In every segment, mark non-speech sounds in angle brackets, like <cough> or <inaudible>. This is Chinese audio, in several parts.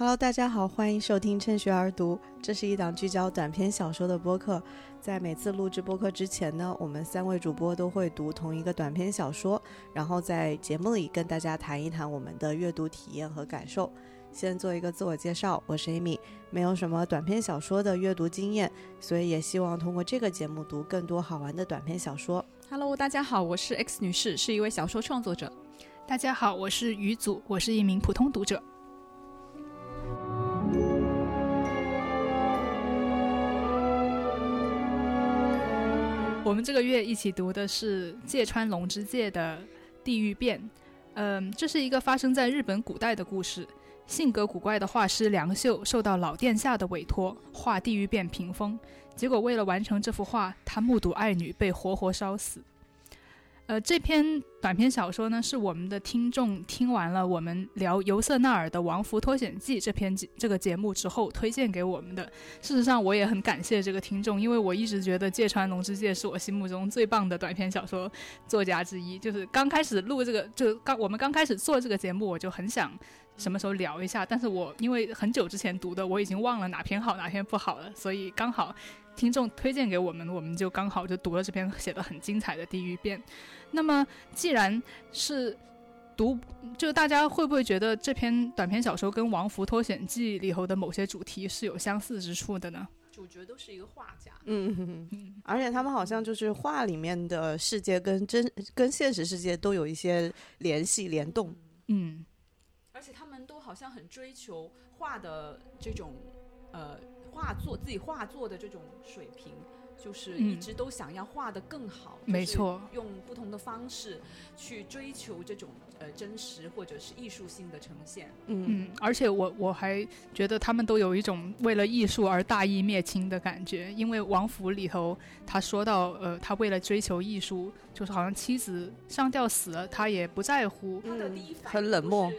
Hello，大家好，欢迎收听趁学而读。这是一档聚焦短篇小说的播客。在每次录制播客之前呢，我们三位主播都会读同一个短篇小说，然后在节目里跟大家谈一谈我们的阅读体验和感受。先做一个自我介绍，我是 Amy，没有什么短篇小说的阅读经验，所以也希望通过这个节目读更多好玩的短篇小说。Hello，大家好，我是 X 女士，是一位小说创作者。大家好，我是于祖，我是一名普通读者。我们这个月一起读的是芥川龙之介的《地狱变》。嗯，这是一个发生在日本古代的故事。性格古怪的画师梁秀受到老殿下的委托，画《地狱变》屏风。结果为了完成这幅画，他目睹爱女被活活烧死。呃，这篇短篇小说呢，是我们的听众听完了我们聊尤瑟纳尔的《王福脱险记》这篇这个节目之后推荐给我们的。事实上，我也很感谢这个听众，因为我一直觉得芥川龙之介是我心目中最棒的短篇小说作家之一。就是刚开始录这个，就刚我们刚开始做这个节目，我就很想什么时候聊一下，但是我因为很久之前读的，我已经忘了哪篇好哪篇不好了，所以刚好。听众推荐给我们，我们就刚好就读了这篇写的很精彩的《地狱变》。那么，既然是读，就大家会不会觉得这篇短篇小说跟《王福脱险记》里头的某些主题是有相似之处的呢？主角都是一个画家，嗯，而且他们好像就是画里面的世界跟真跟现实世界都有一些联系联动，嗯，而且他们都好像很追求画的这种呃。画作自己画作的这种水平，就是一直都想要画的更好。没错，用不同的方式去追求这种呃真实或者是艺术性的呈现。嗯，而且我我还觉得他们都有一种为了艺术而大义灭亲的感觉。因为王府里头他说到，呃，他为了追求艺术，就是好像妻子上吊死了，他也不在乎。他的第一反应很冷漠。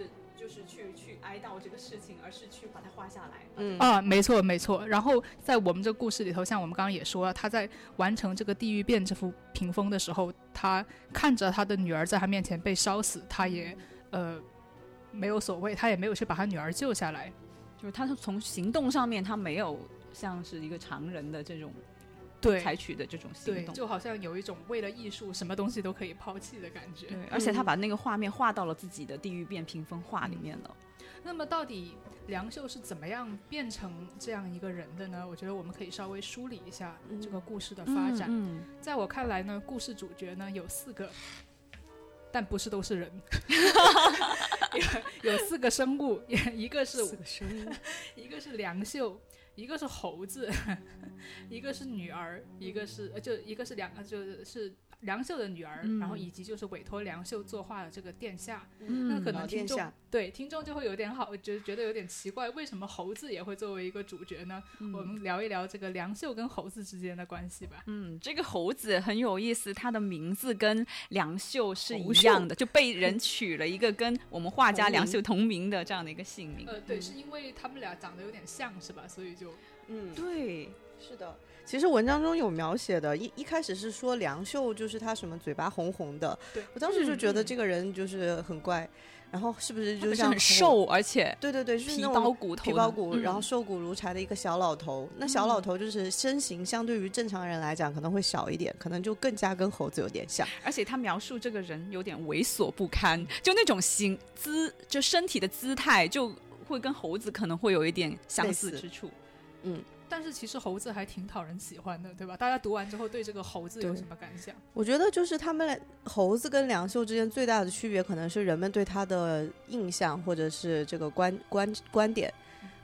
哀悼这个事情，而是去把它画下来。嗯啊，没错没错。然后在我们这个故事里头，像我们刚刚也说了，他在完成这个地狱变这幅屏风的时候，他看着他的女儿在他面前被烧死，他也呃没有所谓，他也没有去把他女儿救下来。就是他是从行动上面，他没有像是一个常人的这种。对，采取的这种行动，就好像有一种为了艺术，什么东西都可以抛弃的感觉。对，而且他把那个画面画到了自己的地狱变屏风画里面了。那么，到底梁秀是怎么样变成这样一个人的呢？我觉得我们可以稍微梳理一下这个故事的发展。在我看来呢，故事主角呢有四个，但不是都是人，<laughs> 有四个生物，一个是生物，一个是梁秀。一个是猴子，一个是女儿，一个是呃，就一个是两个，就是是。梁秀的女儿，然后以及就是委托梁秀作画的这个殿下，那可能听众对听众就会有点好，就觉得有点奇怪，为什么猴子也会作为一个主角呢？我们聊一聊这个梁秀跟猴子之间的关系吧。嗯，这个猴子很有意思，它的名字跟梁秀是一样的，就被人取了一个跟我们画家 <laughs> 梁秀同名的这样的一个姓名。呃，对，是因为他们俩长得有点像是吧？所以就嗯，对，是的。其实文章中有描写的，一一开始是说梁秀就是他什么嘴巴红红的，我当时就觉得这个人就是很怪，然后是不是就像很瘦，而且对对对，皮包骨头，皮包骨，然后瘦骨如柴的一个小老头。那小老头就是身形相对于正常人来讲可能会小一点，可能就更加跟猴子有点像。而且他描述这个人有点猥琐不堪，就那种形姿，就身体的姿态就会跟猴子可能会有一点相似之处，嗯。但是其实猴子还挺讨人喜欢的，对吧？大家读完之后对这个猴子有什么感想？我觉得就是他们猴子跟梁秀之间最大的区别，可能是人们对他的印象或者是这个观观观点。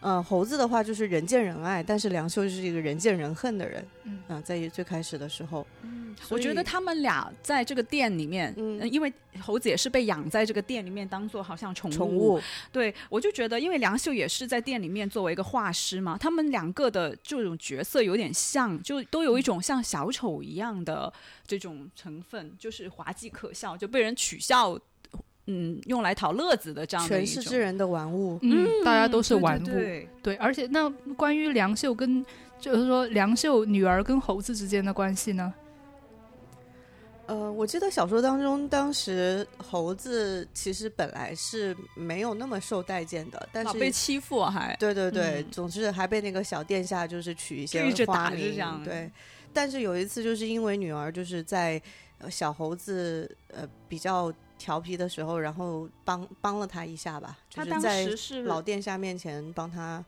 嗯，猴子的话就是人见人爱，但是梁秀就是一个人见人恨的人。嗯，在最开始的时候。嗯我觉得他们俩在这个店里面，嗯，因为猴子也是被养在这个店里面，当做好像宠宠物。对，我就觉得，因为梁秀也是在店里面作为一个画师嘛，他们两个的这种角色有点像，就都有一种像小丑一样的这种成分，就是滑稽可笑，就被人取笑，嗯，用来讨乐子的这样的权势之人的玩物，嗯，大家都是玩物，对，对，而且那关于梁秀跟，就是说梁秀女儿跟猴子之间的关系呢？呃，我记得小说当中，当时猴子其实本来是没有那么受待见的，但是被欺负还。对对对，嗯。总之还被那个小殿下就是取一些就一直打花名这样。对，但是有一次就是因为女儿就是在呃小猴子呃比较调皮的时候，然后帮帮了他一下吧，就他当是在时是老殿下面前帮他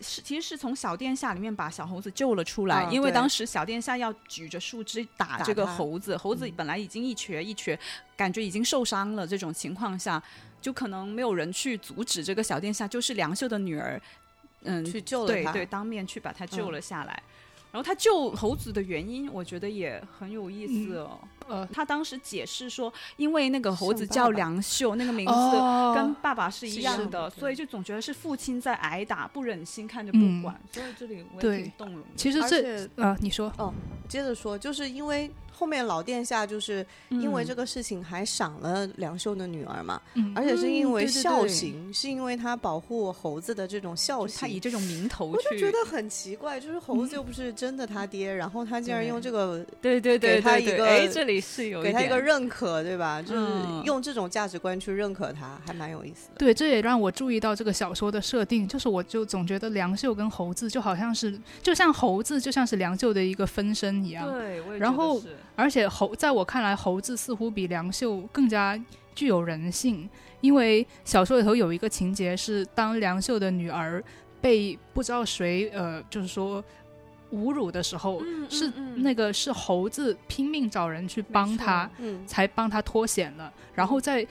是其实是从小殿下里面把小猴子救了出来，啊因为当时小殿下要举着树枝打打这个猴子，猴子嗯本来已经一瘸一瘸，感觉已经受伤了，这种情况下，就可能没有人去阻止这个小殿下，就是梁秀的女儿，嗯，去救了他，对对，当面去把他救嗯了下来。然后他救猴子的原因，我觉得也很有意思哦。呃，他当时解释说，因为那个猴子叫爸梁秀，那个名字哦。跟爸爸是一样的，所以就总觉得是父亲在挨打，不忍心看着嗯。不管，所以这里我也挺动容的。其实这啊呃，你说。哦接着说，就是因为后面老殿下就是因为这个，事情还赏了梁秀的女儿嘛，嗯。而且是因为对对孝对行，是因为他保护猴子的这种孝行。他以这种名头我就，觉得很奇怪，就是猴子又不是真的他爹，然后他竟然用这个对对对他一个哎，这里是有给他一个认可，对吧？就是嗯。用这种价值观去认可他，还蛮有意思的。对，这也让我注意到这个小说的设定，就是我就总觉得梁秀跟猴子就好像是，就像猴子就像是梁秀的一个分身一样，对，我也然后是而且猴在我看来，猴子似乎比梁秀更加具有人性，因为小说里头有一个情节是，当梁秀的女儿被不知道谁呃，就是说侮辱的时候，嗯是那个是猴子拼命找人去帮他，嗯，才帮他脱险了，然后在。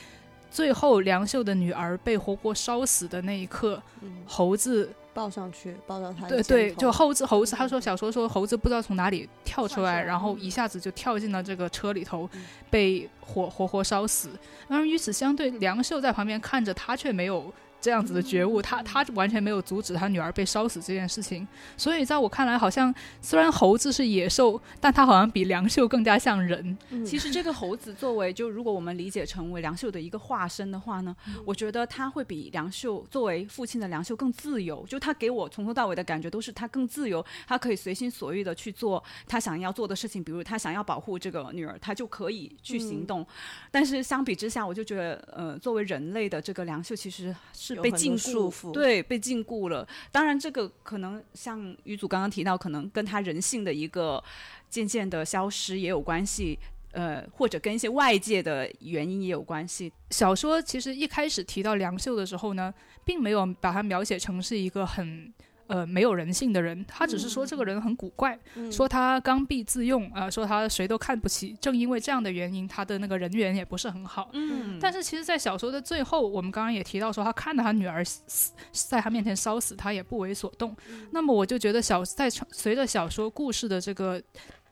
最后，梁秀的女儿被活活烧死的那一刻，嗯猴子抱上去，抱到他的对对，就猴子猴子，他说小说说猴子不知道从哪里跳出来，然后嗯。一下子就跳进了这个车里头嗯，被活活活烧死。而与此相对，梁秀在旁边看着，他却没有这样子的觉悟，他他完全没有阻止他女儿被烧死这件事情。所以在我看来，好像虽然猴子是野兽，但他好像比梁秀更加像人。嗯其实这个猴子作为，就如果我们理解成为梁秀的一个化身的话呢，我觉得他会比梁秀作为父亲的梁秀更自由。就他给我从头到尾的感觉都是他更自由，他可以随心所欲的去做他想要做的事情，比如他想要保护这个女儿，他就可以去行动。但是相比之下，我就觉得，呃，作为人类的这个梁秀其实是被禁锢对，被禁锢了。当然，这个可能像于祖刚刚提到，可能跟他人性的一个渐渐的消失也有关系。呃，或者跟一些外界的原因也有关系。小说其实一开始提到梁秀的时候呢，并没有把它描写成是一个很呃没有人性的人，他只是说这个人很古怪，嗯说他刚愎自用啊、呃说他谁都看不起。正因为这样的原因，他的那个人缘也不是很好。嗯但是其实，在小说的最后，我们刚刚也提到说，他看到他女儿死死在他面前烧死，他也不为所动。那么我就觉得小在随着小说故事的这个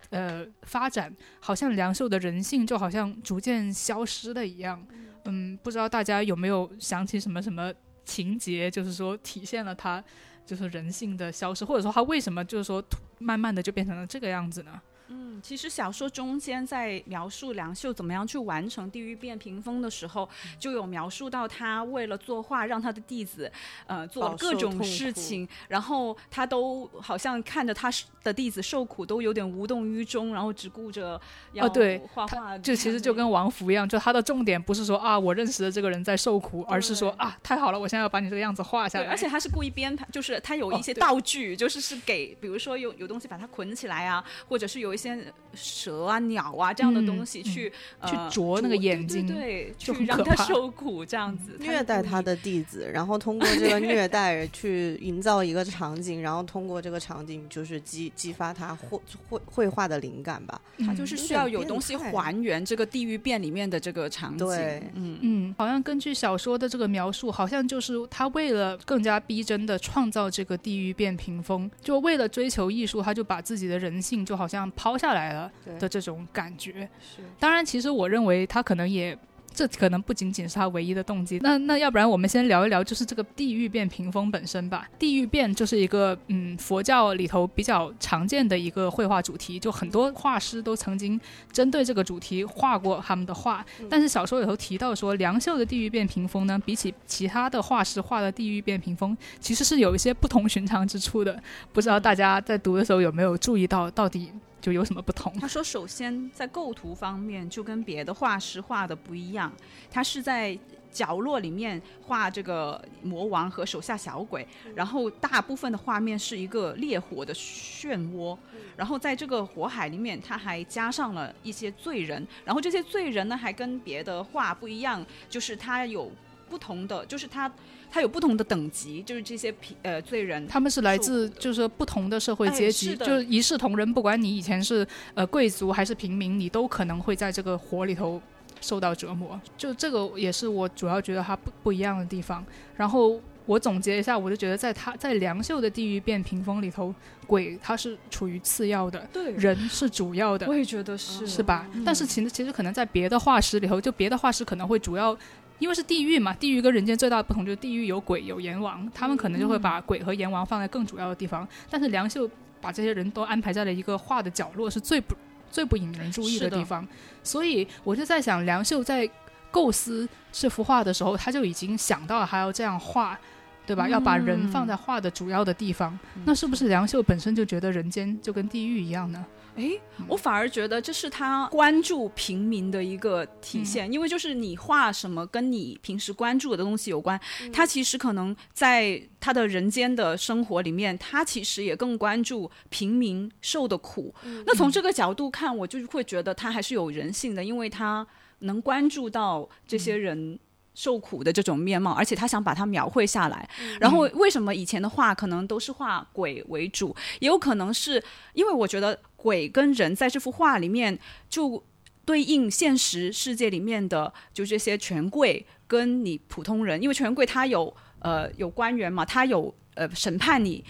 呃发展，好像梁秀的人性就好像逐渐消失了一样。嗯，不知道大家有没有想起什么什么情节，就是说体现了他就是人性的消失，或者说他为什么就是说慢慢的就变成了这个样子呢？嗯，其实小说中间在描述梁秀怎么样去完成地狱变屏风的时候，就有描述到他为了作画，让他的弟子呃做了各种事情，然后他都好像看着他的弟子受苦，都有点无动于衷，然后只顾着要对画画。就其实就跟王福一样，就他的重点不是说啊我认识的这个人在受苦，而是说啊太好了，我现在要把你这个样子画下，来。而且他是故意编排，就是他有一些道具，就是是给，比如说有有东西把它捆起来啊，或者是有一些蛇啊、鸟啊这样的东西嗯去、去呃啄那个眼睛对对，<laughs> 就去让他受苦这样子，虐待他的。弟子，然后通过这个虐 <laughs> 待去营造一个场景，然后通过这个场景就是激激发他绘绘绘画的灵感吧。他就是嗯需要有东西还原这个地狱变里面的这个场景。对嗯，嗯，好像根据小说的这个描述，好像就是他为了更加逼真的创造这个地狱变屏风，就为了追求艺术，他就把自己的人性就好像抛下来了的这种感觉。是当然，其实我认为他可能也。这可能不仅仅是他唯一的动机。那那要不然我们先聊一聊，就是这个地狱变屏风本身吧。地狱变就是一个嗯佛教里头比较常见的一个绘画主题，就很多画师都曾经针对这个主题画过他们的画。但是小说里头提到说，梁秀的地狱变屏风呢，比起其他的画师画的地狱变屏风，其实是有一些不同寻常之处的。不知道大家在读的时候有没有注意到，到底就有什么不同？他说，首先在构图方面就跟别的画师画的不一样，他是在角落里面画这个魔王和手下小鬼，然后大部分的画面是一个烈火的漩涡，然后在这个火海里面，他还加上了一些罪人，然后这些罪人呢还跟别的画不一样，就是他有不同的，就是他。他有不同的等级，就是这些皮呃罪人，他们是来自就是不同的社会阶级，就是一视同仁。不管你以前是呃贵族还是平民，你都可能会在这个火里头受到折磨。就这个也是我主要觉得它不不一样的地方。然后我总结一下，我就觉得在他在梁秀的地狱变屏风里头，鬼它是处于次要的，对，人是主要的。我也觉得是，是吧？但是其实其实可能在别的画师里头，就别的画师可能会主要。因为是地狱嘛，地狱跟人间最大的不同就是地狱有鬼有阎王，他们可能就会把鬼和阎王放在更主要的地方。但是梁秀把这些人都安排在了一个画的角落，是最不最不引人注意的地方。所以我就在想，梁秀在构思这幅画的时候，他就已经想到了还要这样画，对吧？要把人放在画的主要的地方。那是不是梁秀本身就觉得人间就跟地狱一样呢？哎，我反而觉得这是他关注平民的一个体现，因为就是你画什么跟你平时关注的东西有关，他其实可能在他的人间的生活里面，他其实也更关注平民受的苦。那从这个角度看，我就会觉得他还是有人性的，因为他能关注到这些人。受苦的这种面貌，而且他想把它描绘下来。然后为什么以前的画可能都是画鬼为主？也有可能是因为我觉得鬼跟人在这幅画里面就对应现实世界里面的就这些权贵跟你普通人，因为权贵他有呃有官员嘛，他有呃审判你。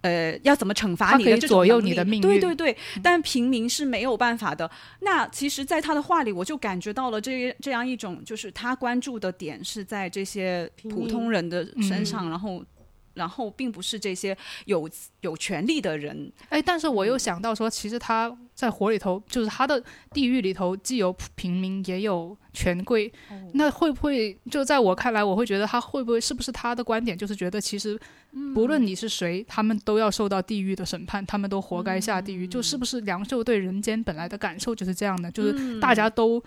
呃，要怎么惩罚你的左右你的命运？对对对，但平民是没有办法的。那其实，在他的画里，我就感觉到了这这样一种，就是他关注的点是在这些普通人的身上，然后。然后并不是这些有有权利的人，哎，但是我又想到说，其实他在火里头，就是他的地狱里头，既有平民也有权贵，那会不会就在我看来，我会觉得他会不会是不是他的观点，就是觉得其实不论你是谁，他们都要受到地狱的审判，他们都活该下地狱，就是不是梁秀对人间本来的感受就是这样的，就是大家都，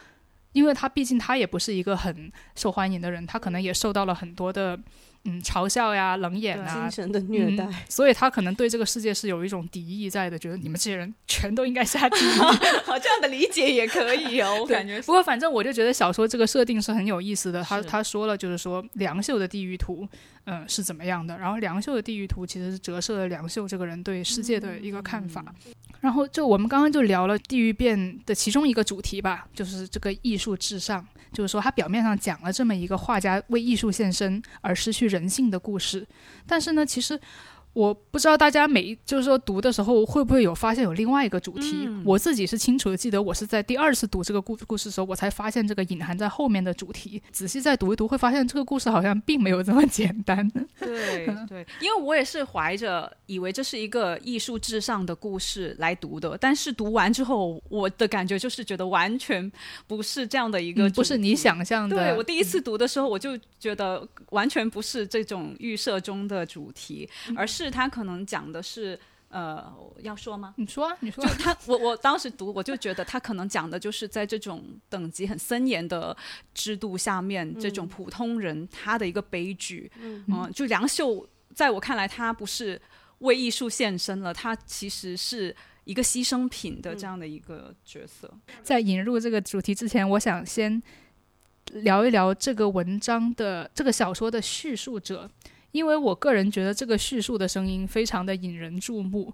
因为他毕竟他也不是一个很受欢迎的人，他可能也受到了很多的。嗯，嘲笑呀，冷眼啊，精神的虐待，所以他可能对这个世界是有一种敌意在的，觉得你们这些人全都应该下地狱。<laughs> 好，这样的理解也可以哦，<laughs> 我感觉。不过反正我就觉得小说这个设定是很有意思的。他他说了，就是说梁秀的地狱图，嗯，是怎么样的？然后梁秀的地狱图其实是折射了梁秀这个人对世界的一个看法。然后就我们刚刚就聊了地狱变的其中一个主题吧，就是这个艺术至上。就是说，他表面上讲了这么一个画家为艺术献身而失去人性的故事，但是呢，其实。我不知道大家每就是说读的时候会不会有发现有另外一个主题？我自己是清楚的记得，我是在第二次读这个故故事的时候，我才发现这个隐含在后面的主题。仔细再读一读，会发现这个故事好像并没有这么简单。对 <laughs> 对，因为我也是怀着以为这是一个艺术至上的故事来读的，但是读完之后，我的感觉就是觉得完全不是这样的一个，不是你想象的。对我第一次读的时候，我就觉得完全不是这种预设中的主题，而是。是他可能讲的是，呃，要说吗？你说，你说。就他，我我当时读，我就觉得他可能讲的就是在这种等级很森严的制度下面，这种普通人他的一个悲剧。嗯，就梁秀，在我看来，他不是为艺术献身了，他其实是一个牺牲品的这样的一个角色。在引入这个主题之前，我想先聊一聊这个文章的这个小说的叙述者。因为我个人觉得这个叙述的声音非常的引人注目，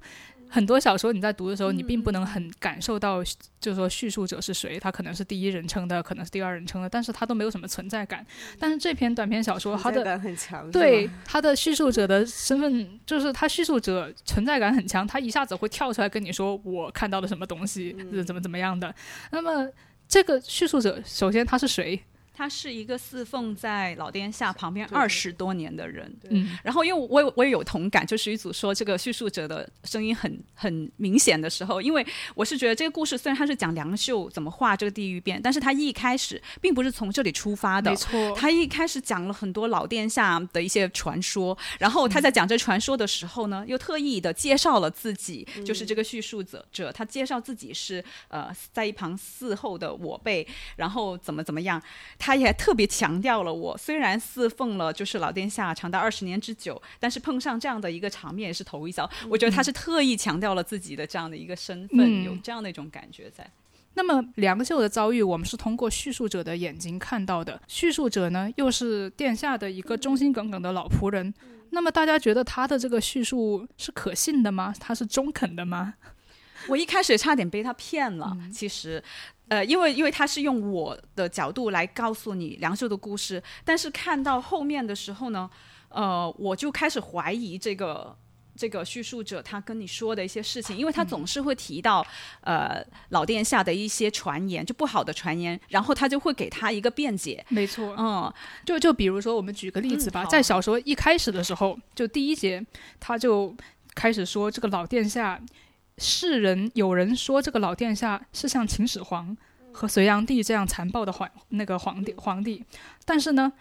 很多小说你在读的时候，你并不能很感受到，就是说叙述者是谁，他可能是第一人称的，可能是第二人称的，但是他都没有什么存在感。但是这篇短篇小说，它的很强，对他的叙述者的身份，就是他叙述者存在感很强，他一下子会跳出来跟你说我看到了什么东西，怎么怎么样的。那么这个叙述者，首先他是谁？他是一个侍奉在老殿下旁边二十多年的人。嗯，然后因为我我也有同感，就是一组说这个叙述者的声音很很明显的时候，因为我是觉得这个故事虽然他是讲梁秀怎么画这个地狱变，但是他一开始并不是从这里出发的。没。错，他一开始讲了很多老殿下的一些传说，然后他在讲这传说的时候呢，又特意的介绍了自己，就是这个叙述者者，他介绍自己是呃在一旁伺候的我辈，然后怎么怎么样，他也特别强调了我虽然侍奉了就是老殿下长达二十年之久，但是碰上这样的一个场面也是头一遭，我觉得他是特意强调了自己的这样的一个身份，嗯有这样的一种感觉在。那么梁秀的遭遇，我们是通过叙述者的眼睛看到的。叙述者呢，又是殿下的一个忠心耿耿的老仆人。那么大家觉得他的这个叙述是可信的吗？他是中肯的吗？我一开始也差点被他骗了，其实。呃，因为因为他是用我的角度来告诉你梁秀的故事，但是看到后面的时候呢，呃，我就开始怀疑这个这个叙述者他跟你说的一些事情，因为他总是会提到、呃老殿下的一些传言，就不好的传言，然后他就会给他一个辩解，没错，嗯，就就比如说，我们举个例子吧，嗯在小说一开始的时候，就第一节，他就开始说这个老殿下，世人有人说这个老殿下是像秦始皇和隋炀帝这样残暴的皇那个皇帝皇帝，但是呢，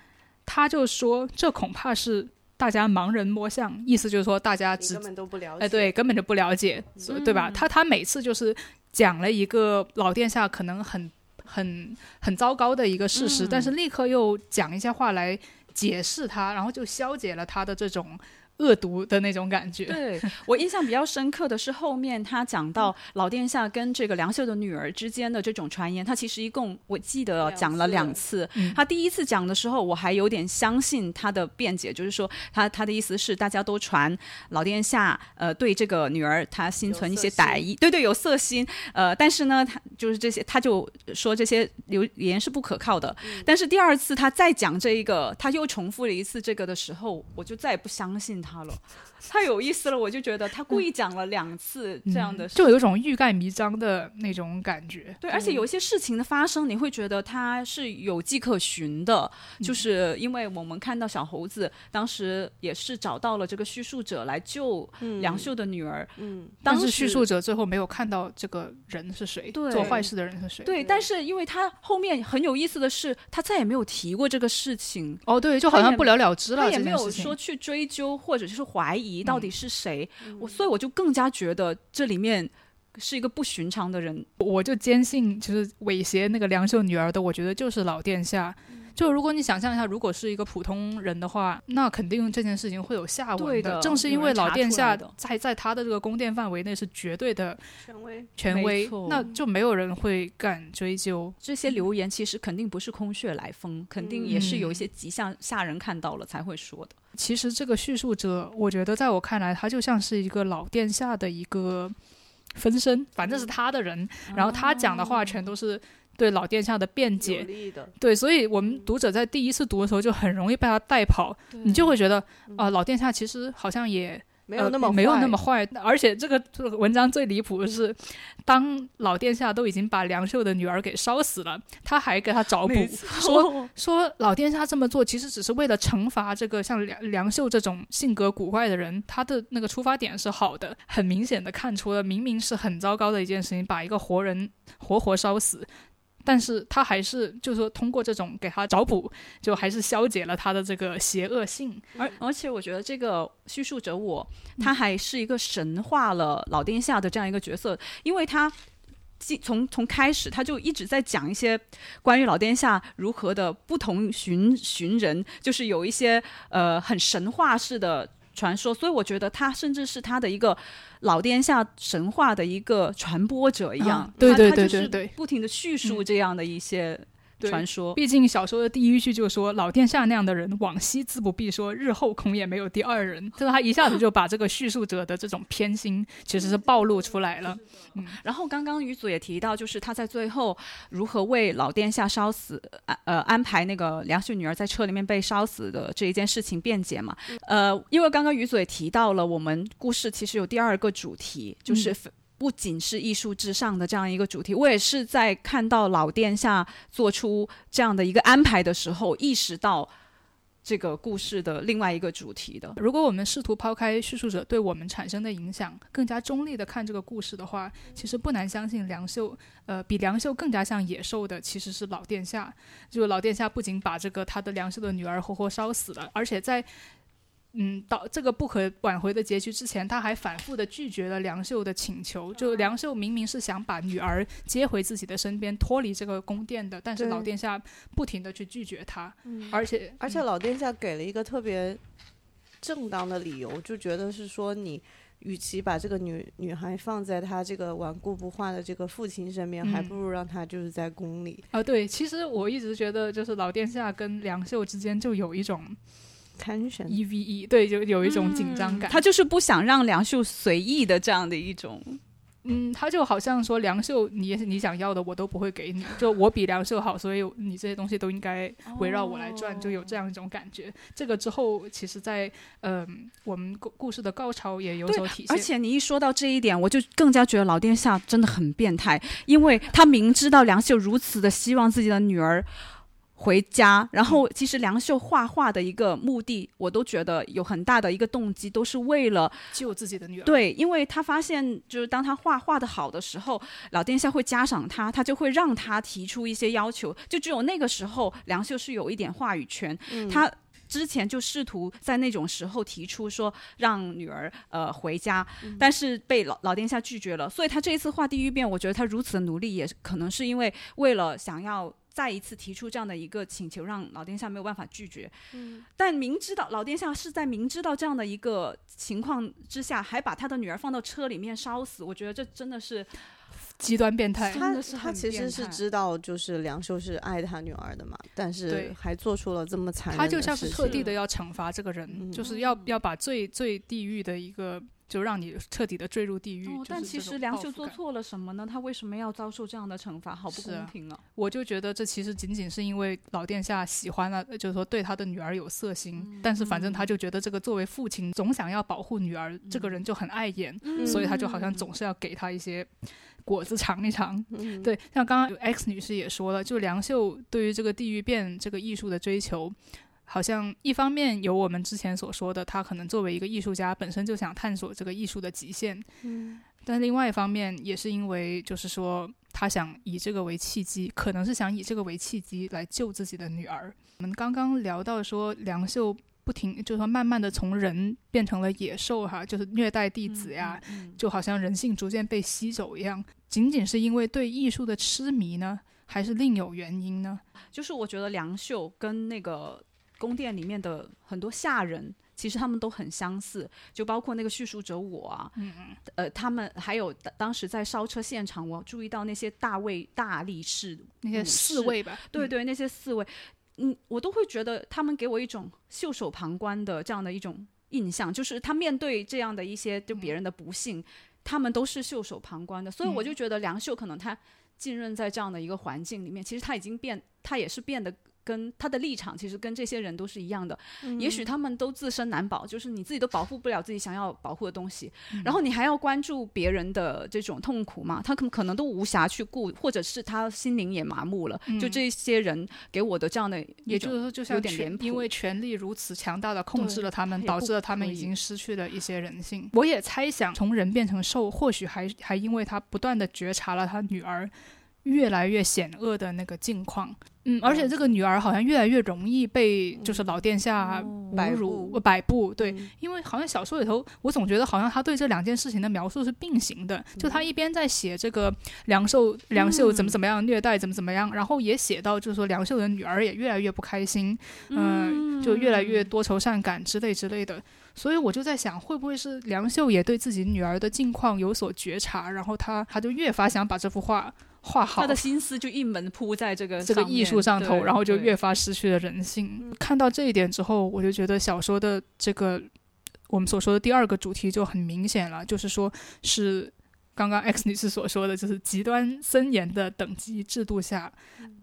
他就说这恐怕是大家盲人摸象，意思就是说大家只你根本都不了解。哎，对，根本就不了解，对吧？他他每次就是讲了一个老殿下可能很很很糟糕的一个事实，但是立刻又讲一些话来解释他，然后就消解了他的这种恶毒的那种感觉。对我印象比较深刻的是后面他讲到老殿下跟这个梁秀的女儿之间的这种传言，他其实一共我记得讲了次两次。嗯他第一次讲的时候，我还有点相信他的辩解，就是说他他的意思是大家都传老殿下呃对这个女儿他心存一些歹意，对对有色心，呃，但是呢他就是这些他就说这些流言是不可靠的。但是第二次他再讲这一个，他又重复了一次这个的时候，我就再也不相信他了。太有意思了，我就觉得他故意讲了两次这样的事。嗯就有一种欲盖弥彰的那种感觉。对，而且有一些事情的发生，你会觉得他是有迹可循的，就是因为我们看到小猴子当时也是找到了这个叙述者来救梁秀的女儿，嗯，当时但是叙述者最后没有看到这个人是谁，对做坏事的人是谁。对，但是因为他后面很有意思的是，他再也没有提过这个事情，哦，对，就好像不了了之了。他也没有说去追究或者是怀疑到底是谁，嗯我所以我就更加觉得这里面是一个不寻常的人。我就坚信，就是猥亵那个梁秀女儿的，我觉得就是老殿下。嗯就如果你想象一下，如果是一个普通人的话，那肯定这件事情会有下文对的正是因为老殿下的在在他的这个宫殿范围内是绝对的权威。权威，那就没有人会敢追究。这些流言其实肯定不是空穴来风，肯定也是有一些迹象下人看到了才会说的。其实这个叙述者，我觉得在我看来，他就像是一个老殿下的一个分身，反正是他的人，然后他讲的话全都是对老殿下的辩解。的，对，所以我们读者在第一次读的时候就很容易被他带跑，你就会觉得啊、老殿下其实好像也没有那么呃、没有那么坏，而且这个这个文章最离谱的是，当老殿下都已经把梁秀的女儿给烧死了，他还给他找补，说说老殿下这么做其实只是为了惩罚这个像梁梁秀这种性格古怪的人，他的那个出发点是好的，很明显的看出了明明是很糟糕的一件事情，把一个活人活活烧死。但是他还是，就是说，通过这种给他找补，就还是消解了他的这个邪恶性。而而且我觉得这个叙述者我，他还是一个神化了老殿下的这样一个角色，因为他。既从从开始，他就一直在讲一些关于老殿下如何的不同寻寻人，就是有一些呃很神话式的传说，所以我觉得他甚至是他的一个老殿下神话的一个传播者一样。啊对对他他就是对对对不停的叙述嗯这样的一些对传说。毕竟小说的第一句就说老殿下那样的人，往昔自不必说，日后恐也没有第二人。就 <laughs> 是他一下子就把这个叙述者的这种偏心其实是暴露出来了。嗯然后刚刚于祖也提到，就是他在最后如何为老殿下烧死，呃呃安排那个梁秀女儿在车里面被烧死的这一件事情辩解嘛。呃，因为刚刚于祖也提到了，我们故事其实有第二个主题，就是非。不仅是艺术至上的这样一个主题，我也是在看到老殿下做出这样的一个安排的时候，意识到这个故事的另外一个主题的。如果我们试图抛开叙述者对我们产生的影响，更加中立的看这个故事的话，其实不难相信梁秀，呃，比梁秀更加像野兽的其实是老殿下。就老殿下不仅把这个他的梁秀的女儿活活烧死了，而且在。嗯，到这个不可挽回的结局之前，他还反复的拒绝了梁秀的请求。就梁秀明明是想把女儿接回自己的身边，脱离这个宫殿的，但是老殿下不停的去拒绝他，而且而且老殿下给了一个特别正当的理由，就觉得是说你与其把这个女女孩放在他这个顽固不化的这个父亲身边，还不如让他就是在宫里。啊，对，其实我一直觉得就是老殿下跟梁秀之间就有一种。一 v 一对，就有一种紧张感。他就是不想让梁秀随意的这样的一种，嗯，他就好像说梁秀，你你想要的我都不会给你，就我比梁秀好，所以你这些东西都应该围绕我来转，就有这样一种感觉。这个之后，其实，在嗯，我们故故事的高潮也有所体现。而且你一说到这一点，我就更加觉得老殿下真的很变态，因为他明知道梁秀如此的希望自己的女儿。回家，然后其实梁秀画画的一个目的，我都觉得有很大的一个动机，都是为了救自己的女儿。对，因为他发现，就是当他画画的好的时候，老殿下会嘉赏他，他就会让他提出一些要求。就只有那个时候，梁秀是有一点话语权。他之前就试图在那种时候提出说让女儿呃回家，但是被老老殿下拒绝了。所以他这一次画地狱变，我觉得他如此的努力，也可能是因为为了想要。再一次提出这样的一个请求，让老殿下没有办法拒绝。嗯，但明知道老殿下是在明知道这样的一个情况之下，还把他的女儿放到车里面烧死，我觉得这真的是极端变态。他他其实是知道，就是梁秀是爱他女儿的嘛，但是还做出了这么残忍。他就像是特地的要惩罚这个人，就是要要把最最地狱的一个。就让你彻底的坠入地狱。但其实梁秀做错了什么呢？他为什么要遭受这样的惩罚？好不公平啊！我就觉得这其实仅仅是因为老殿下喜欢了，就是说对他的女儿有色心。但是反正他就觉得这个作为父亲总想要保护女儿，这个人就很碍眼，所以他就好像总是要给他一些果子尝一尝。<laughs> 对，像刚刚 X 女士也说了，就梁秀对于这个地狱变这个艺术的追求。好像一方面有我们之前所说的，他可能作为一个艺术家，本身就想探索这个艺术的极限。嗯，但另外一方面也是因为，就是说他想以这个为契机，可能是想以这个为契机来救自己的女儿。我们刚刚聊到说，梁秀不停，就是说慢慢的从人变成了野兽，哈，就是虐待弟子呀，就好像人性逐渐被吸走一样。仅仅是因为对艺术的痴迷呢，还是另有原因呢？就是我觉得梁秀跟那个。宫殿里面的很多下人，其实他们都很相似，就包括那个叙述者我啊，嗯嗯，呃，他们还有当时在烧车现场，我注意到那些大卫、大力士那些侍卫吧，对对，那些侍卫，嗯，我都会觉得他们给我一种袖手旁观的这样的一种印象，就是他面对这样的一些就别人的不幸，他们都是袖手旁观的，所以我就觉得梁秀可能他浸润在这样的一个环境里面，其实他已经变，他也是变得。跟他的立场其实跟这些人都是一样的，也许他们都自身难保，就是你自己都保护不了自己想要保护的东西，然后你还要关注别人的这种痛苦嘛？他可可能都无暇去顾，或者是他心灵也麻木了。就这些人给我的这样的，也就是说，就像权，因为权力如此强大的控制了他们，导致了他们已经失去了一些人性。我也猜想，从人变成兽，或许还还因为他不断的觉察了他女儿越来越险恶的那个境况。嗯，而且这个女儿好像越来越容易被就是老殿下侮辱摆布，对，因为好像小说里头，我总觉得好像他对这两件事情的描述是并行的，就他一边在写这个梁秀梁秀怎么怎么样虐待怎么怎么样，然后也写到就是说梁秀的女儿也越来越不开心，嗯，就越来越多愁善感之类之类的，所以我就在想，会不会是梁秀也对自己女儿的境况有所觉察，然后他他就越发想把这幅画。画好，他的心思就一门扑在这个这个艺术上头，然后就越发失去了人性。看到这一点之后，我就觉得小说的这个我们所说的第二个主题就很明显了，就是说是刚刚 X 女士所说的，就是极端森严的等级制度下，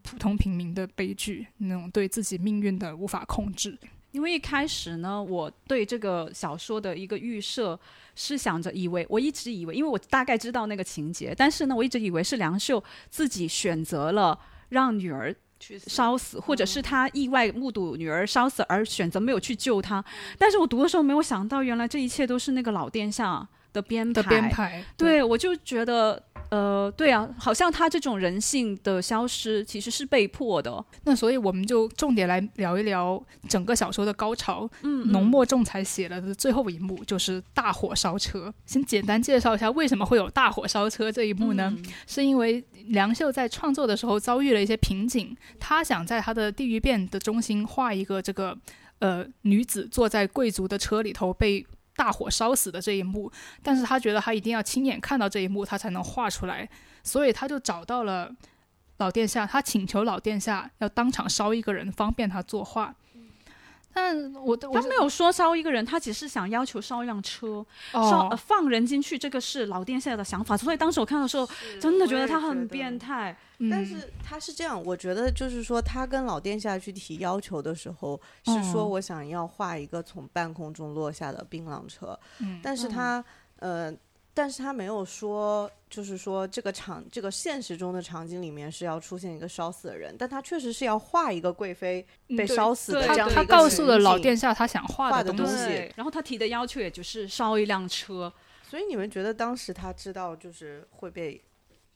普通平民的悲剧，那种对自己命运的无法控制。因为一开始呢，我对这个小说的一个预设是想着，以为我一直以为，因为我大概知道那个情节，但是呢，我一直以为是梁秀自己选择了让女儿去烧死，或者是他意外目睹女儿烧死而选择没有去救她。但是我读的时候没有想到，原来这一切都是那个老殿下的编排。的编排，对，我就觉得，呃，对啊，好像他这种人性的消失其实是被迫的。那所以我们就重点来聊一聊整个小说的高潮。嗯浓墨重彩写了的最后一幕就是大火烧车。先简单介绍一下为什么会有大火烧车这一幕呢？是因为梁秀在创作的时候遭遇了一些瓶颈，他想在他的地狱变的中心画一个这个呃女子坐在贵族的车里头被。大火烧死的这一幕，但是他觉得他一定要亲眼看到这一幕，他才能画出来，所以他就找到了老殿下，他请求老殿下要当场烧一个人，方便他作画。但我他没有说烧一个人，他只是想要求烧一辆车，烧、放人进去，这个是老殿下的想法。所以当时我看的时候，真的觉得他很变态。嗯。但是他是这样，我觉得就是说，他跟老殿下去提要求的时候，是说嗯。我想要画一个从半空中落下的槟榔车，嗯但是他、呃，但是他没有说，就是说这个场这个现实中的场景里面是要出现一个烧死的人，但他确实是要画一个贵妃被烧死的这样的一个他告诉了老殿下他想画画的东西，然后他提的要求也就是烧一辆车。所以你们觉得当时他知道就是会被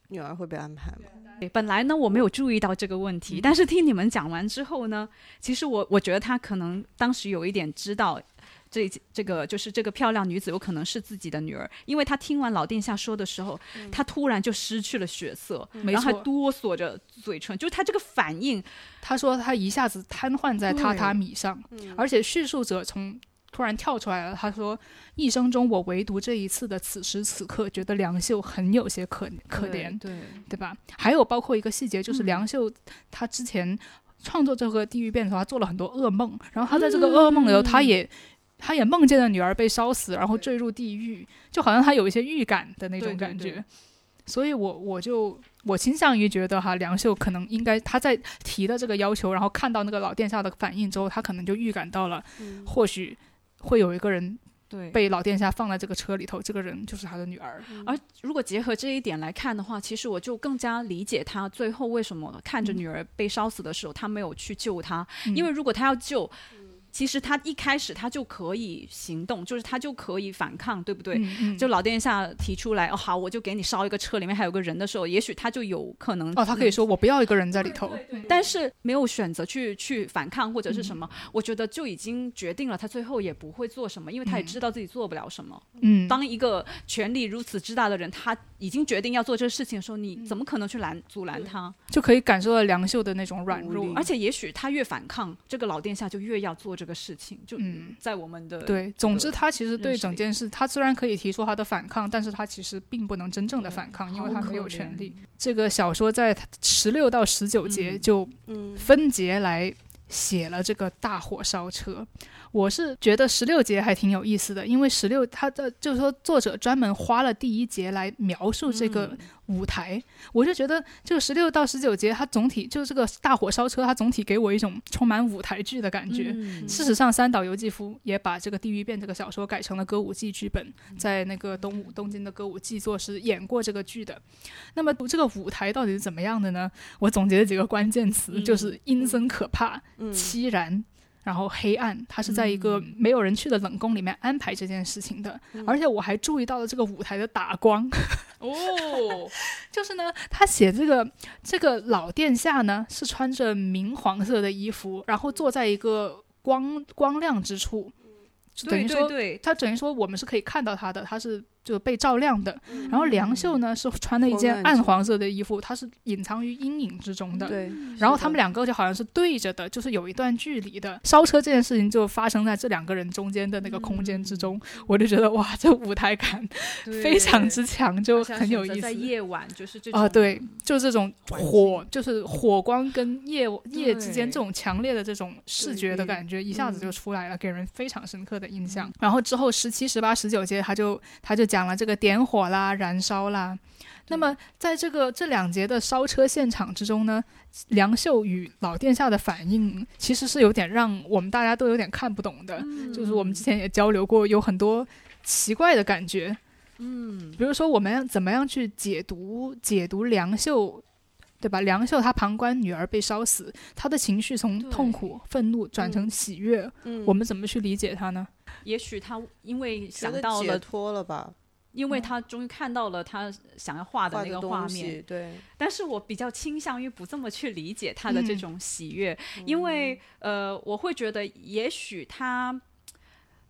女儿会被安排吗？对，本来呢我没有注意到这个问题，但是听你们讲完之后呢，其实我我觉得他可能当时有一点知道。这这个就是这个漂亮女子有可能是自己的女儿，因为她听完老殿下说的时候，她突然就失去了血色，没然后还哆嗦着嘴唇，就是她这个反应，她说她一下子瘫痪在榻榻米上，嗯而且叙述者从突然跳出来了，他说一生中我唯独这一次的此时此刻，觉得梁秀很有些可可怜，对，对吧？还有包括一个细节，就是嗯梁秀他之前创作这个地狱变的时候，他做了很多噩梦，然后他在这个噩梦里头，他也。他也梦见了女儿被烧死，然后坠入地狱，就好像他有一些预感的那种感觉。对所以我我就我倾向于觉得哈，梁秀可能应该他在提的这个要求，然后看到那个老殿下的反应之后，他可能就预感到了，嗯或许会有一个人对，被老殿下放在这个车里头，这个人就是他的女儿。而如果结合这一点来看的话，其实我就更加理解他最后为什么看着女儿被烧死的时候，他没有去救她，嗯因为如果他要救。其实他一开始他就可以行动，就是他就可以反抗，对不对？嗯嗯就老殿下提出来，哦好，我就给你烧一个车，里面还有个人的时候，也许他就有可能哦，他可以说我不要一个人在里头。但是没有选择去去反抗或者是什嗯么，我觉得就已经决定了他最后也不会做什么，因为他也知道自己做不了什么。嗯，当一个权力如此之大的人，他已经决定要做这个事情的时候，嗯你怎么可能去拦阻拦他？就可以感受到梁秀的那种软弱。而且也许他越反抗，这个老殿下就越要做这个事情。就嗯在我们的对，总之他其实对整件事，他虽然可以提出他的反抗，但是他其实并不能真正的反抗，因为他没有权利。这个小说在十六到十九节嗯就嗯分节来写了这个大火烧车。我是觉得十六节还挺有意思的，因为十六他的就是说作者专门花了第一节来描述这个嗯舞台，我就觉得这个十六到十九节它总体就是这个大火烧车，它总体给我一种充满舞台剧的感觉。嗯事实上，三岛由纪夫也把这个《地狱变》这个小说改成了歌舞伎剧本，在那个东武东京的歌舞伎作是演过这个剧的。那么这个舞台到底是怎么样的呢？我总结了几个关键词，嗯就是阴森可怕、嗯凄然。然后黑暗，它是在一个嗯。没有人去的冷宫里面安排这件事情的，而且我还注意到了这个舞台的打光，哦，<laughs> 就是呢，他写这个这个老殿下呢是穿着明黄色的衣服，然后坐在一个光光亮之处，就等于说对对，他等于说我们是可以看到他的，他是就被照亮的。嗯然后梁秀呢是穿了一件暗黄色的衣服，她是隐藏于阴影之中的。对，然后他们两个就好像是对着的，就是有一段距离的。烧车这件事情就发生在这两个人中间的那个空间之中，我就觉得哇，这舞台感非常之强，就很有意思。在夜晚，就是这种啊，对，就这种火，就是火光跟夜夜之间这种强烈的这种视觉的感觉，一下子就嗯出来了，给人非常深刻的印象。然后之后十七、十八、十九节，他就他就讲了这个点火啦、燃烧啦。那么在这个这两节的烧车现场之中呢，梁秀与老殿下的反应其实是有点让我们大家都有点看不懂的，<laughs> 就是我们之前也交流过，有很多奇怪的感觉。嗯，比如说我们要怎么样去解读解读梁秀，对吧？梁秀她旁观女儿被烧死，她的情绪从痛苦、愤怒转成喜悦，嗯，我们怎么去理解她呢？也许他因为想到了，解脱了吧，因为他终于看到了他想要画的那个画面，西，对，但是我比较倾向于不这么去理解他的这嗯种喜悦，因为呃，我会觉得也许他。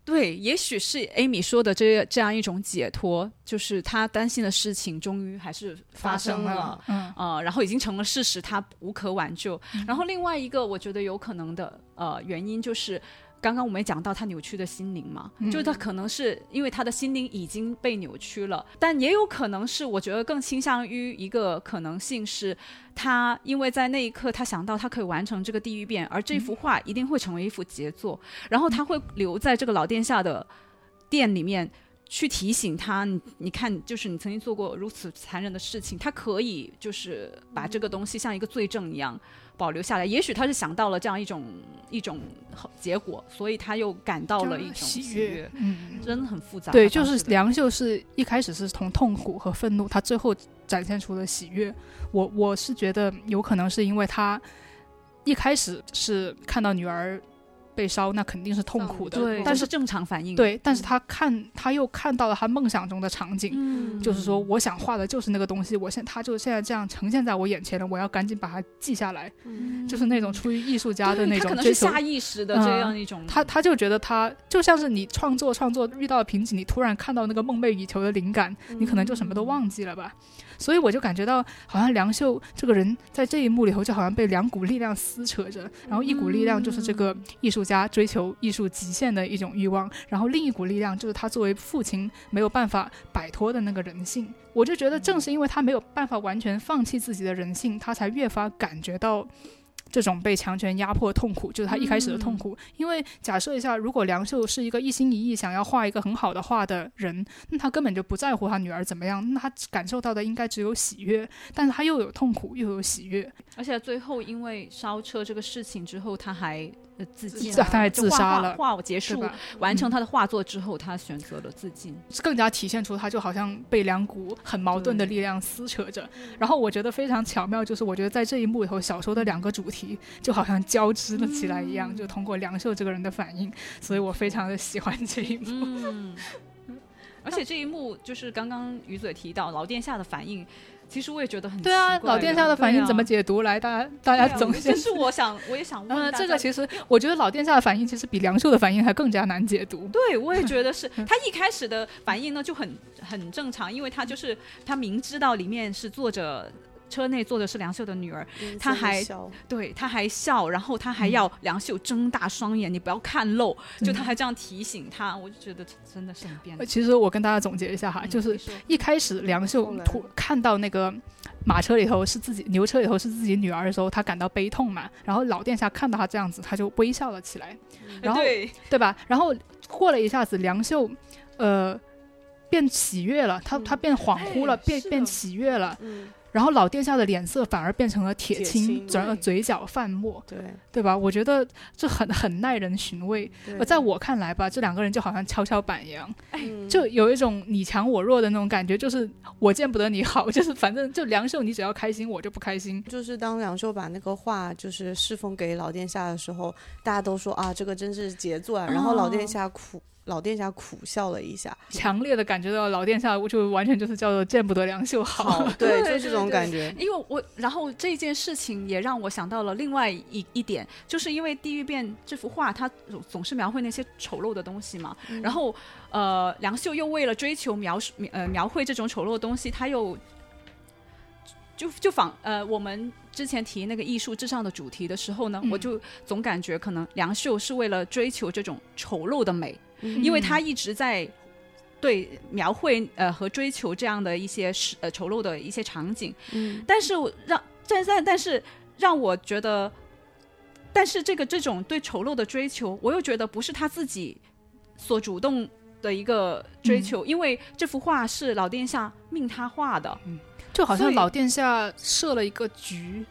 对，也许是 Amy 说的这这样一种解脱，就是他担心的事情终于还是发生了，了嗯呃，然后已经成了事实，他无可挽救。然后另外一个我觉得有可能的呃原因就是。刚刚我们也讲到他扭曲的心灵嘛，嗯就是他可能是因为他的心灵已经被扭曲了，但也有可能是我觉得更倾向于一个可能性是，他因为在那一刻他想到他可以完成这个地狱变，而这幅画一定会成为一幅杰作，然后他会留在这个老殿下的店里面。去提醒他，你你看，就是你曾经做过如此残忍的事情，他可以就是把这个东西像一个罪证一样保留下来。也许他是想到了这样一种一种结果，所以他又感到了一种喜喜悦，嗯。真的很复杂。对，就是梁秀是一开始是从痛苦和愤怒，他最后展现出了喜悦。我我是觉得有可能是因为他一开始是看到女儿被烧，那肯定是痛苦的，对，但是正常反应。，对，但是他看他又看到了他梦想中的场景。嗯，就是说，我想画的就是那个东西，我现他就现在这样呈现在我眼前了，我要赶紧把它记下来，嗯就是那种出于艺术家的对那他可能是种追求。下意识的嗯这样一种，他他就觉得他就像是你创作创作遇到了瓶颈，你突然看到那个梦寐以求的灵感，你可能就什么都忘记了吧。所以我就感觉到，好像梁秀这个人在这一幕里头，就好像被两股力量撕扯着，然后一股力量就是这个艺术家追求艺术极限的一种欲望，然后另一股力量就是他作为父亲没有办法摆脱的那个人性。我就觉得，正是因为他没有办法完全放弃自己的人性，他才越发感觉到。这种被强权压迫痛苦，就是他一开始的痛苦。因为假设一下，如果梁秀是一个一心一意想要画一个很好的画的人，那他根本就不在乎他女儿怎么样，那他感受到的应该只有喜悦，但是他又有痛苦，又有喜悦，而且最后因为烧车这个事情之后，他还呃自尽自他还自杀了画结束？完成他的画作之后，他选择了自尽。更加体现出他就好像被两股很矛盾的力量撕扯着。然后我觉得非常巧妙，就是我觉得在这一幕里头，小说的两个主题就好像交织了起来一样，就通过梁秀这个人的反应，所以我非常的喜欢这一幕。嗯，而且这一幕就是刚刚于嘴提到老殿下的反应，其实我也觉得很对啊，老殿下的反应怎么解？解读？来，大家大家总结这。是我想，我也想问嗯，这个其实我觉得老殿下的反应其实比梁秀的反应还更加难解读。对，我也觉得是 <laughs> 他一开始的反应呢就很很正常，因为他就是他明知道里面是坐着车内坐的是梁秀的女儿，他还笑。对，他还笑，然后他还要梁秀睁大双眼，你不要看漏，就他还这样提醒他，我就觉得真的是很变态。呃其实我跟大家总结一下哈，嗯就是一开始梁秀突看到那个马车里头是自己牛车里头是自己女儿的时候，他感到悲痛嘛。然后老殿下看到他这样子，他就微笑了起来，然后对，对吧？然后过了一下子，梁秀呃变喜悦了，他嗯他变恍惚了，哎变变喜悦了。嗯，然后老殿下的脸色反而变成了铁铁青，青转而嘴角泛墨，对，对吧？我觉得这很很耐人寻味。在我看来吧，这两个人就好像跷跷板一样，嗯就有一种你强我弱的那种感觉，就是我见不得你好，<laughs> 就是反正就梁秀，你只要开心，我就不开心。就是当梁秀把那个画就是侍奉给老殿下的时候，大家都说啊，这个真是杰作啊。然后老殿哦下苦，老殿下苦笑了一下，强烈的感觉到老殿下，我就完全就是叫做见不得梁秀好。<laughs> 对，对就是这种感觉。因为我，然后这件事情也让我想到了另外一一点，就是因为《地狱变》这幅画，它总总是描绘那些丑陋的东西嘛。然后，呃，梁秀又为了追求描述呃描绘这种丑陋的东西，他又就就仿呃我们之前提那个艺术至上的主题的时候呢，嗯我就总感觉可能梁秀是为了追求这种丑陋的美，嗯。因为他一直在对描绘呃和追求这样的一些是呃丑陋的一些场景，嗯。但是我让但但但是让我觉得，但是这个这种对丑陋的追求，我又觉得不是他自己所主动的一个追求，因为这幅画是老殿下命他画的，就好像老殿下设了一个局，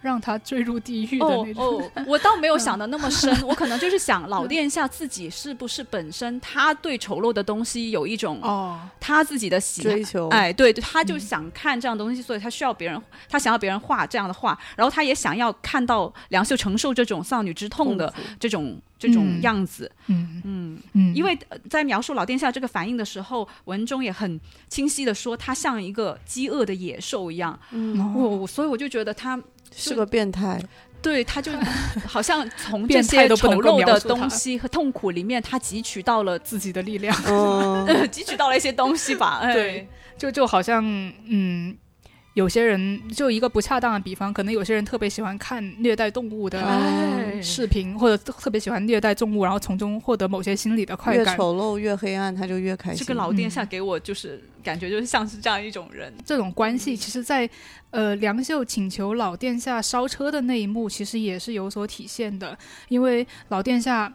让他坠入地狱的哦那种。哦，我倒没有 <laughs> 想的那么深，<laughs> 我可能就是想老殿下自己是不是本身他对丑陋的东西有一种哦，他自己的喜追求，哎，对，对他就嗯。想看这样东西，所以他需要别人，他想要别人画这样的画，然后他也想要看到梁秀承受这种丧女之痛的这种这种嗯样子，嗯。嗯，嗯，因为呃在描述老殿下这个反应的时候，文中也很清晰的说，他像一个饥饿的野兽一样，嗯，我我所以我就觉得他是个变态，对，他就 <laughs> 好像从这变态些丑陋的东西和痛苦里面，他汲取到了自己的力量，嗯，<laughs> 汲取到了一些东西吧，哎。对，就就好像嗯。有些人就一个不恰当的比方，可能有些人特别喜欢看虐待动物的哎视频，或者特别喜欢虐待动物，然后从中获得某些心理的快越感。丑陋越黑暗，他就越开心。这个老殿下嗯给我就是感觉就是像是这样一种人，这种关系，其实在，呃梁秀请求老殿下烧车的那一幕，其实也是有所体现的。因为老殿下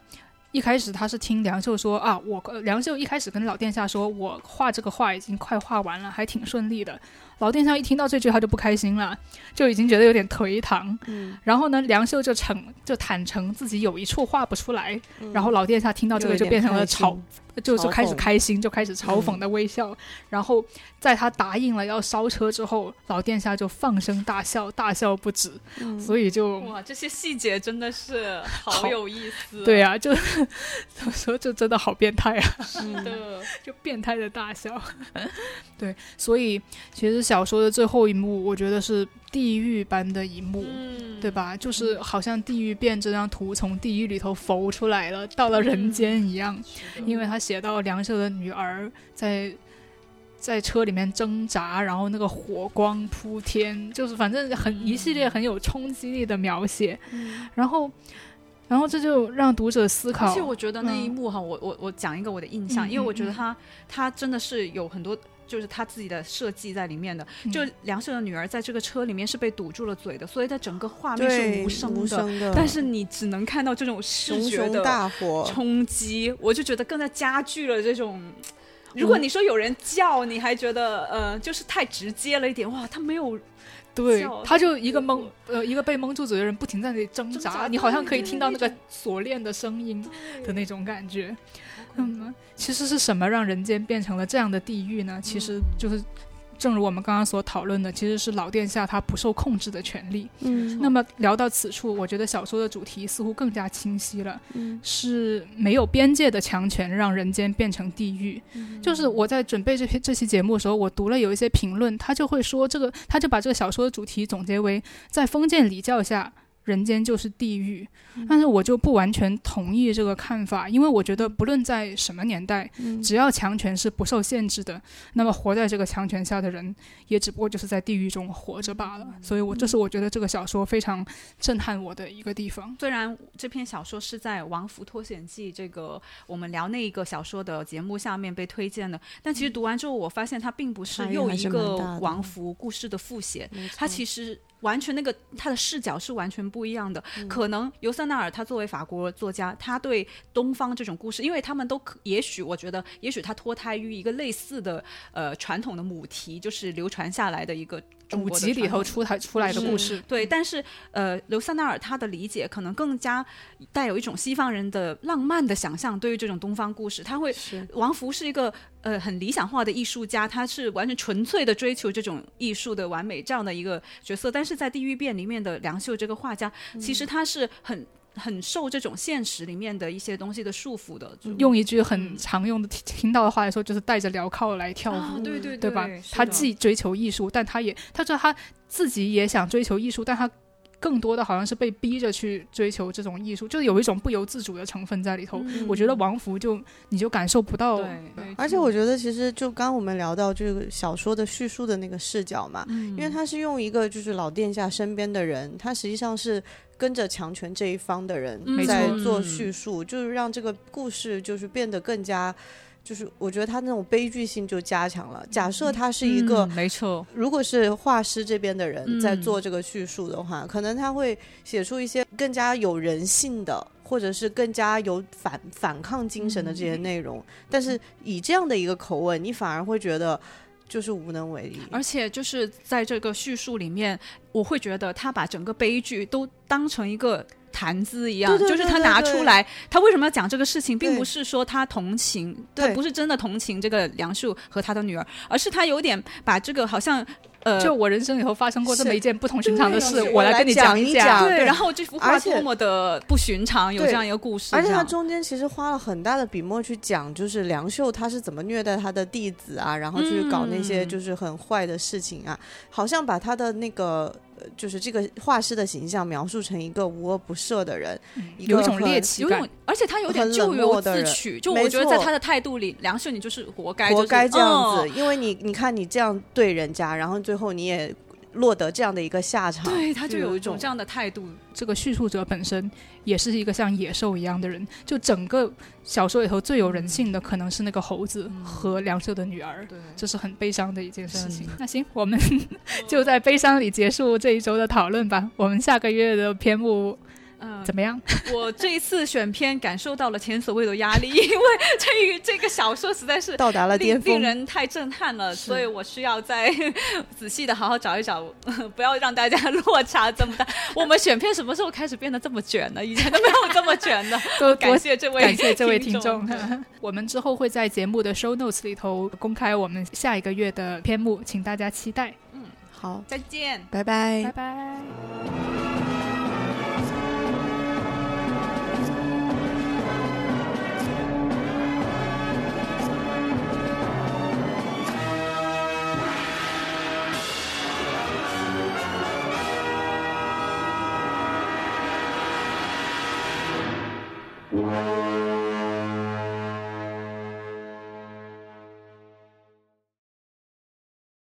一开始他是听梁秀说啊，我呃梁秀一开始跟老殿下说，我画这个画已经快画完了，还挺顺利的。老殿下一听到这句，他就不开心了，就已经觉得有点颓唐。嗯，然后呢，梁秀就承就坦诚自己有一处画不出来，嗯。然后老殿下听到这个就变成了嘲，就就开始开心，就开始嘲讽的微笑。然后在他答应了要烧车之后，老殿下就放声大笑，大笑不止。嗯所以就哇，这些细节真的是好好有意思。<laughs> 对呀、就怎么说，<laughs> 就真的好变态啊！是的，<laughs> 就变态的大笑。对，所以其实小说的最后一幕，我觉得是地狱般的一幕。嗯对？吧？就是好像地狱变这张图从地狱里头浮出来了，到了人间一样。因为他写到梁秀的女儿在在车里面挣扎，然后那个火光铺天，就是反正很一系列很有冲击力的描写。然后，然后这就让读者思考而且。我觉得那一嗯幕哈，我我我讲一个我的印象，嗯因为我觉得他他真的是有很多。就是他自己的设计在里面的，嗯就梁秀的女儿在这个车里面是被堵住了嘴的，所以在整个画面是无声的，无声的，但是你只能看到这种视觉的大火，冲击，我就觉得更加加剧了这种。如果你说有人叫，你还觉得呃，就是太直接了一点，哇，他没有对，他就一个蒙呃一个被蒙住嘴的人不停在那里挣扎，挣扎你好像可以听到那个锁链的声音的那种感觉。嗯，其实是什么让人间变成了这样的地狱呢？其实就是，正如我们刚刚所讨论的，其实是老殿下他不受控制的权利。嗯那么聊到此处，我觉得小说的主题似乎更加清晰了，嗯是没有边界的强权让人间变成地狱。就是我在准备这篇这期节目的时候，我读了有一些评论，他就会说这个，他就把这个小说的主题总结为在封建礼教下。人间就是地狱，但是我就不完全同意这个看法，因为我觉得不论在什么年代，嗯。只要强权是不受限制的，那么活在这个强权下的人，也只不过就是在地狱中活着罢了。所以我这是我觉得这个小说非常震撼我的一个地方。虽然这篇小说是在《王福脱险记》这个我们聊那一个小说的节目下面被推荐的，但其实读完之后，我发现它并不是又一个王福故事的复写，它其实完全那个他的视角是完全不一样的。嗯可能尤塞纳尔他作为法国作家，他对东方这种故事，因为他们都可也许我觉得，也许他脱胎于一个类似的呃传统的母题，就是流传下来的一个中五国集里头出台出来的故事，对，但是呃，刘塞纳尔他的理解可能更加带有一种西方人的浪漫的想象，对于这种东方故事，他会是王福是一个呃很理想化的艺术家，他是完全纯粹的追求这种艺术的完美这样的一个角色，但是在《地狱变》里面的梁秀这个画家，其实他是很。很受这种现实里面的一些东西的束缚的，用一句很常用的听听到的话来说，就是带着镣铐来跳舞。啊，对对对吧？他既追求艺术，但他也他说他自己也想追求艺术，但他更多的好像是被逼着去追求这种艺术，就是有一种不由自主的成分在里头。嗯。我觉得王福就你就感受不到，而且我觉得，其实就刚刚我们聊到这个小说的叙述的那个视角嘛，因因为他是用一个就是老殿下身边的人，他实际上是跟着强权这一方的人在做嗯叙述，就是让这个故事就是变得更加，就是我觉得他那种悲剧性就加强了。假设他是一个嗯没错，如果是画师这边的人在嗯做这个叙述的话，可能他会写出一些更加有人性的，或者是更加有反反抗精神的这些内容。但是以这样的一个口吻，你反而会觉得。就是无能为力。而且就是在这个叙述里面，我会觉得他把整个悲剧都当成一个。谈资一样，对对就是他拿出来，他为什么要讲这个事情，并不是说他同情，他不是真的同情这个梁树和他的女儿，而是他有点把这个好像呃，就我人生以后发生过这么一件不同寻常的事，我来跟你讲一一讲。对，然后这幅画多么的不寻常，有这样一个故事，而且他中间其实花了很大的笔墨去讲，就是梁秀他是怎么虐待他的弟子啊，然后去搞那些嗯。就是很坏的事情啊，好像把他的那个呃就是这个画师的形象描述成一个无恶不赦的人，一有一种猎奇感。有种。，而且他有点咎由自取，就我觉得在他的态度里，梁秀你就是活该，就是活该这样子，嗯。因为你你看你这样对人家，然后最后你也落得这样的一个下场，对，他就有有一种这样的态度，这个叙述者本身也是一个像野兽一样的人，就整个小说里头最有人性的可能是那个猴子和梁秀的女儿。对，这是很悲伤的一件事情。那行，我们 <laughs> 就在悲伤里结束这一周的讨论吧。我们下个月的篇目嗯，怎么样？<laughs> 我这一次选片感受到了前所未有的压力，<laughs> 因为这个这个小说实在是到达了巅峰令。人太震撼了，所以我需要再 <laughs> 仔细的好好找一找，不要让大家落差这么大。我们选片什么时候开始变得这么卷呢？以前都没有这么卷的。多感谢这位感谢这位听听众。我们之后会在节目的 show notes 里头公开我们下一个月的篇目，请大家期待。嗯好，再见。拜拜拜拜。